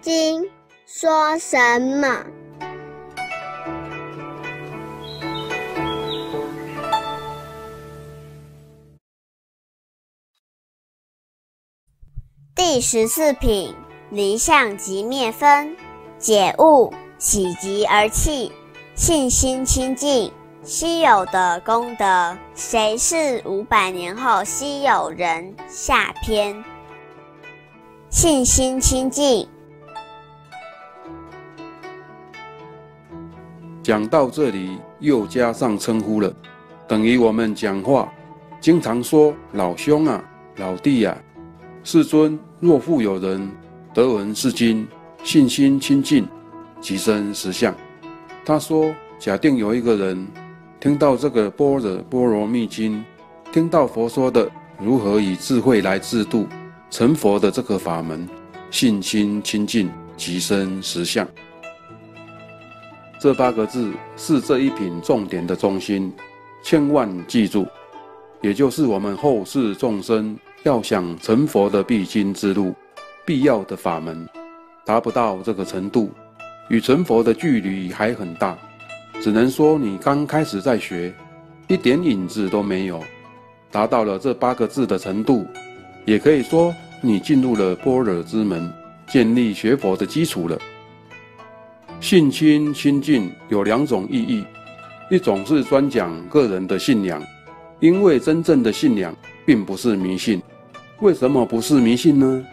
经说什么？第十四品，离相即灭分，解悟，喜极而泣，信心清净，稀有的功德，谁是五百年后稀有人？下篇，信心清净。讲到这里，又加上称呼了，等于我们讲话经常说老兄啊、老弟呀。世尊若复有人得闻是经，信心清净，即生实相。他说：假定有一个人听到这个般若波罗蜜经，听到佛说的如何以智慧来制度成佛的这个法门，信心清净，即生实相。这八个字是这一品重点的中心，千万记住，也就是我们后世众生要想成佛的必经之路，必要的法门，达不到这个程度，与成佛的距离还很大，只能说你刚开始在学，一点影子都没有，达到了这八个字的程度，也可以说你进入了般若之门，建立学佛的基础了。信心亲近有两种意义，一种是专讲个人的信仰，因为真正的信仰并不是迷信。为什么不是迷信呢？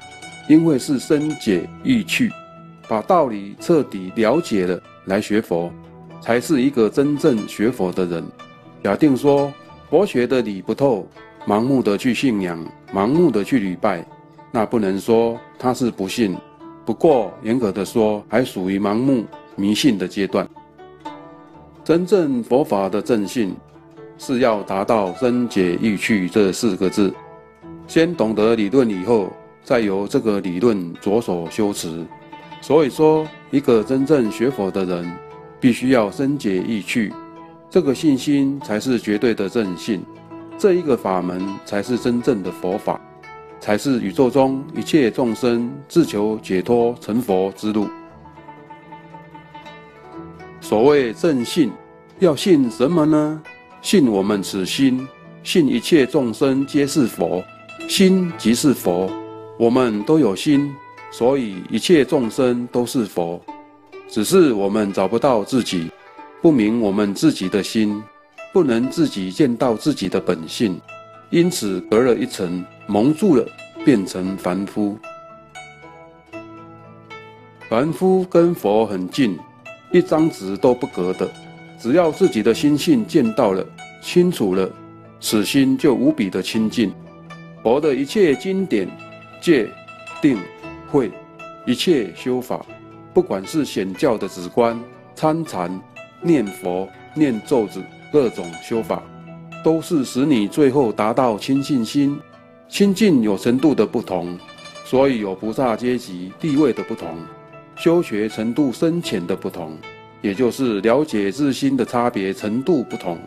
因为是深解意趣，把道理彻底了解了来学佛，才是一个真正学佛的人。假定说佛学的理不透，盲目的去信仰，盲目的去礼拜，那不能说他是不信。不过，严格的说，还属于盲目迷信的阶段。真正佛法的正信，是要达到深解意趣这四个字。先懂得理论以后，再由这个理论着手修持。所以说，一个真正学佛的人，必须要深解意趣，这个信心才是绝对的正信，这一个法门才是真正的佛法。才是宇宙中一切众生自求解脱成佛之路。所谓正信，要信什么呢？信我们此心，信一切众生皆是佛，心即是佛，我们都有心，所以一切众生都是佛。只是我们找不到自己，不明我们自己的心，不能自己见到自己的本性，因此隔了一层。蒙住了，变成凡夫。凡夫跟佛很近，一张纸都不隔的。只要自己的心性见到了、清楚了，此心就无比的清净。佛的一切经典、戒、定、慧，一切修法，不管是显教的止观、参禅、念佛、念咒子，各种修法，都是使你最后达到清净心。亲近有程度的不同，所以有菩萨阶级地位的不同，修学程度深浅的不同，也就是了解自心的差别程度不同。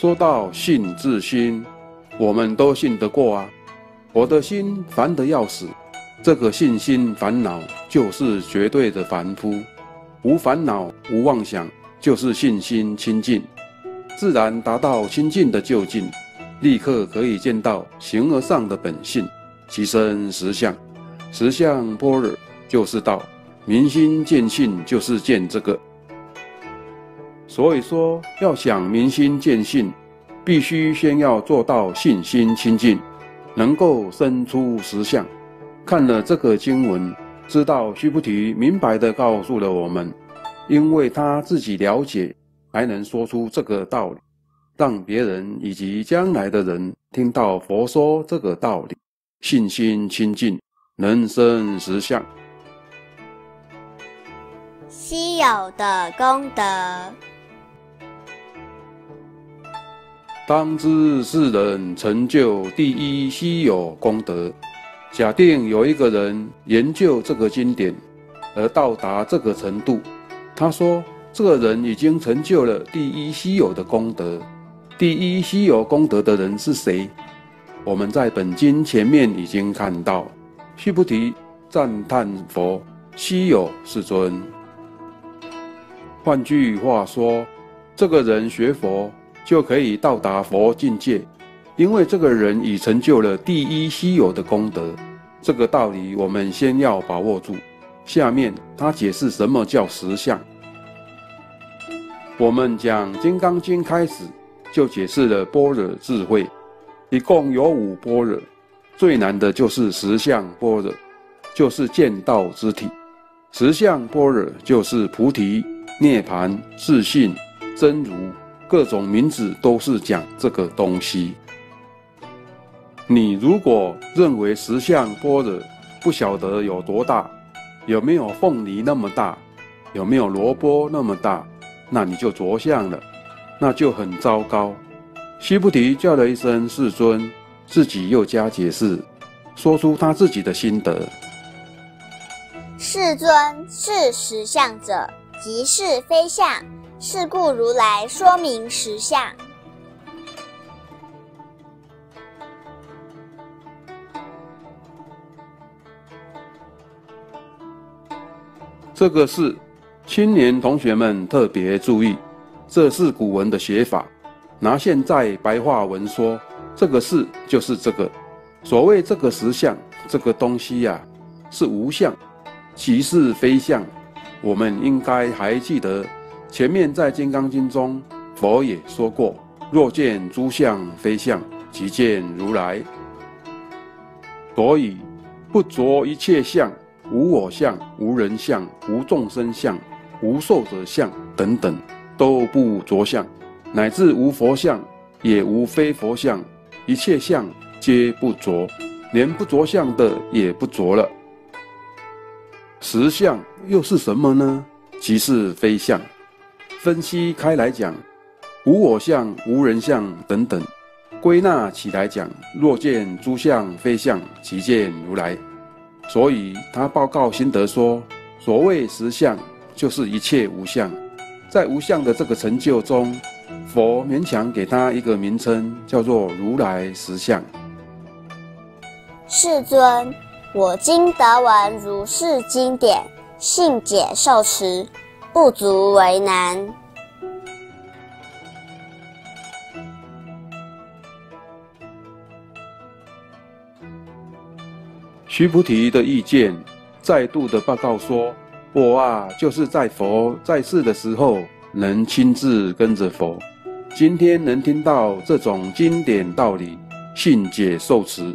说到信自心，我们都信得过啊。我的心烦得要死，这个信心烦恼就是绝对的凡夫，无烦恼无妄想，就是信心清净，自然达到清净的究竟。立刻可以见到形而上的本性，其身实相，实相般若就是道，明心见性就是见这个。所以说，要想明心见性，必须先要做到信心清净，能够生出实相。看了这个经文，知道须菩提明白的告诉了我们，因为他自己了解，才能说出这个道理。让别人以及将来的人听到佛说这个道理，信心清净，能生实相。稀有的功德，当知世人成就第一稀有功德。假定有一个人研究这个经典，而到达这个程度，他说，这个人已经成就了第一稀有的功德。第一稀有功德的人是谁？我们在本经前面已经看到，须菩提赞叹佛稀有世尊。换句话说，这个人学佛就可以到达佛境界，因为这个人已成就了第一稀有的功德。这个道理我们先要把握住。下面他解释什么叫实相。我们讲《金刚经》开始就解释了般若智慧，一共有五般若，最难的就是实相般若，就是见道之体。实相般若就是菩提。涅盘、自信、真如，各种名字都是讲这个东西。你如果认为十相般若不晓得有多大，有没有凤梨那么大，有没有萝卜那么大，那你就着相了，那就很糟糕。须菩提叫了一声世尊，自己又加解释，说出他自己的心得。世尊是实相者。即是非相，是故如来说明实相。这个是青年同学们特别注意，这是古文的写法。拿现在白话文说，这个是就是这个。所谓这个实相，这个东西呀，是无相，即是非相。我们应该还记得，前面在《金刚经》中，佛也说过：“若见诸相非相，即见如来。”所以，不着一切相，无我相、无人相、无众生相、无寿者相等等，都不着相，乃至无佛相，也无非佛相，一切相皆不着，连不着相的也不着了。实相又是什么呢？即是非相。分析开来讲，无我相、无人相等等；归纳起来讲，若见诸相非相，即见如来。所以他报告心得说：所谓实相，就是一切无相。在无相的这个成就中，佛勉强给他一个名称，叫做如来实相。世尊。我今得闻如是经典，信解受持，不足为难。须菩提的意见再度的报告说：“我啊，就是在佛在世的时候，能亲自跟着佛，今天能听到这种经典道理，信解受持，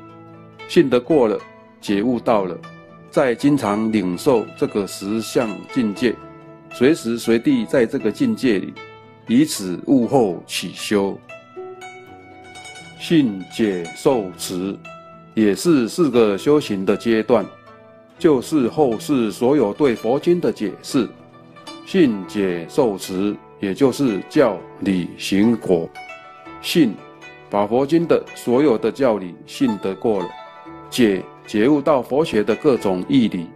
信得过了。”觉悟到了，在经常领受这个实相境界，随时随地在这个境界里，以此悟后起修，信解受持，也是四个修行的阶段，就是后世所有对佛经的解释。信解受持，也就是教理行果。信，把佛经的所有的教理信得过了；解。觉悟到佛学的各种义理，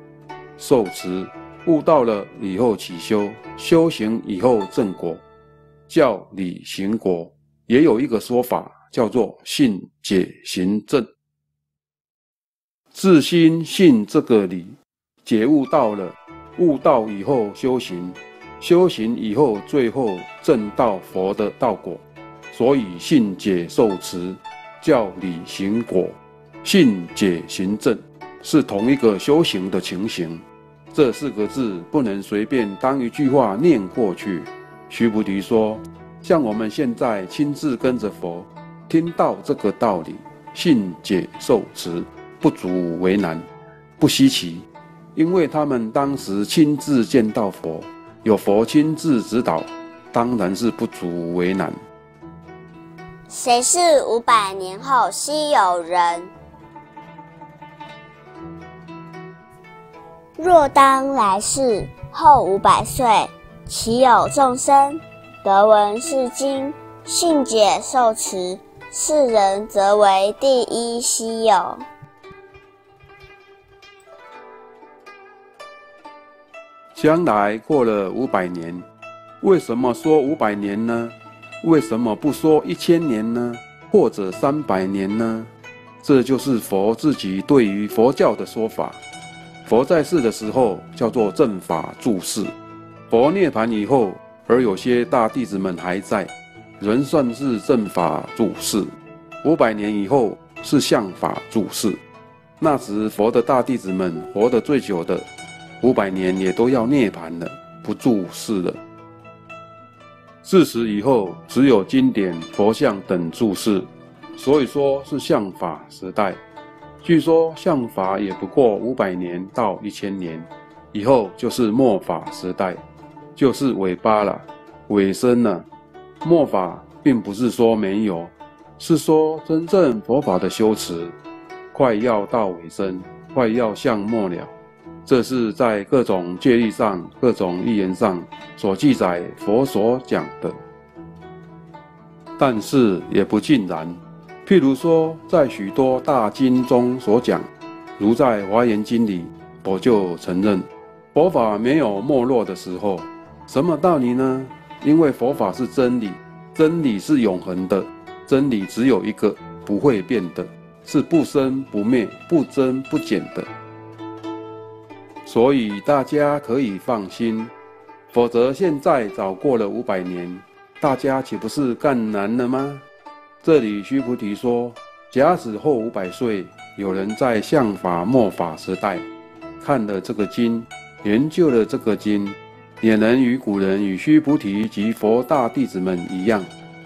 受持悟到了以后起修，修行以后正果，教理行果，也有一个说法叫做信解行正。自心信这个理，解悟到了，悟道以后修行，修行以后最后正到佛的道果，所以信解受持，叫理行果。信解行正是同一个修行的情形，这四个字不能随便当一句话念过去。须菩提说：“像我们现在亲自跟着佛，听到这个道理，信解受持，不足为难，不稀奇，因为他们当时亲自见到佛，有佛亲自指导，当然是不足为难。”谁是五百年后稀有人？若当来世后五百岁，其有众生得闻是经，信解受持，是人则为第一稀有。将来过了五百年，为什么说五百年呢？为什么不说一千年呢？或者三百年呢？这就是佛自己对于佛教的说法。佛在世的时候叫做正法住世，佛涅槃以后，而有些大弟子们还在，仍算是正法住世。五百年以后是相法住世，那时佛的大弟子们活得最久的，五百年也都要涅槃了，不住世了。自此以后，只有经典、佛像等注释，所以说是相法时代。据说相法也不过五百年到一千年，以后就是末法时代，就是尾巴了，尾声了。末法并不是说没有，是说真正佛法的修持快要到尾声，快要向末了。这是在各种戒律上、各种预言上所记载佛所讲的，但是也不尽然。譬如说，在许多大经中所讲，如在《华严经》里，我就承认佛法没有没落的时候。什么道理呢？因为佛法是真理，真理是永恒的，真理只有一个，不会变的，是不生不灭、不增不减的。所以大家可以放心，否则现在早过了五百年，大家岂不是干难了吗？这里须菩提说，假使后五百岁，有人在相法末法时代看了这个经，研究了这个经，也能与古人与须菩提及佛大弟子们一样，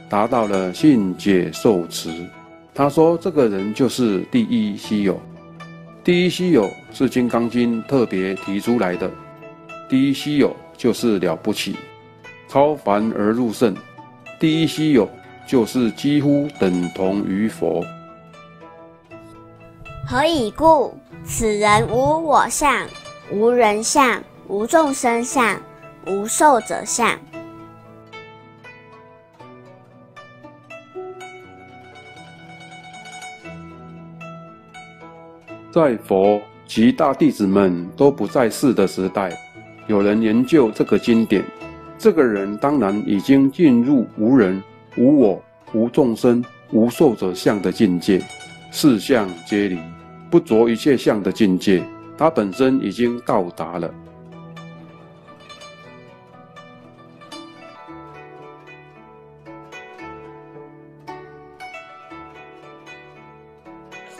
达到了信解受持。他说，这个人就是第一稀有。第一稀有是《金刚经》特别提出来的，第一稀有就是了不起，超凡而入圣，第一稀有就是几乎等同于佛。何以故？此人无我相，无人相，无众生相，无寿者相。在佛及大弟子们都不在世的时代，有人研究这个经典，这个人当然已经进入无人、无我、无众生、无受者相的境界，四相皆离，不着一切相的境界，他本身已经到达了。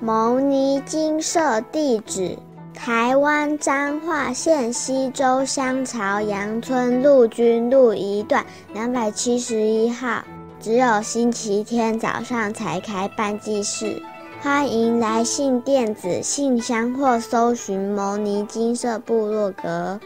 牟尼金舍地址：台湾彰化县西周乡朝阳村陆军路一段两百七十一号。只有星期天早上才开办祭事，欢迎来信电子信箱或搜寻牟尼金色部落格。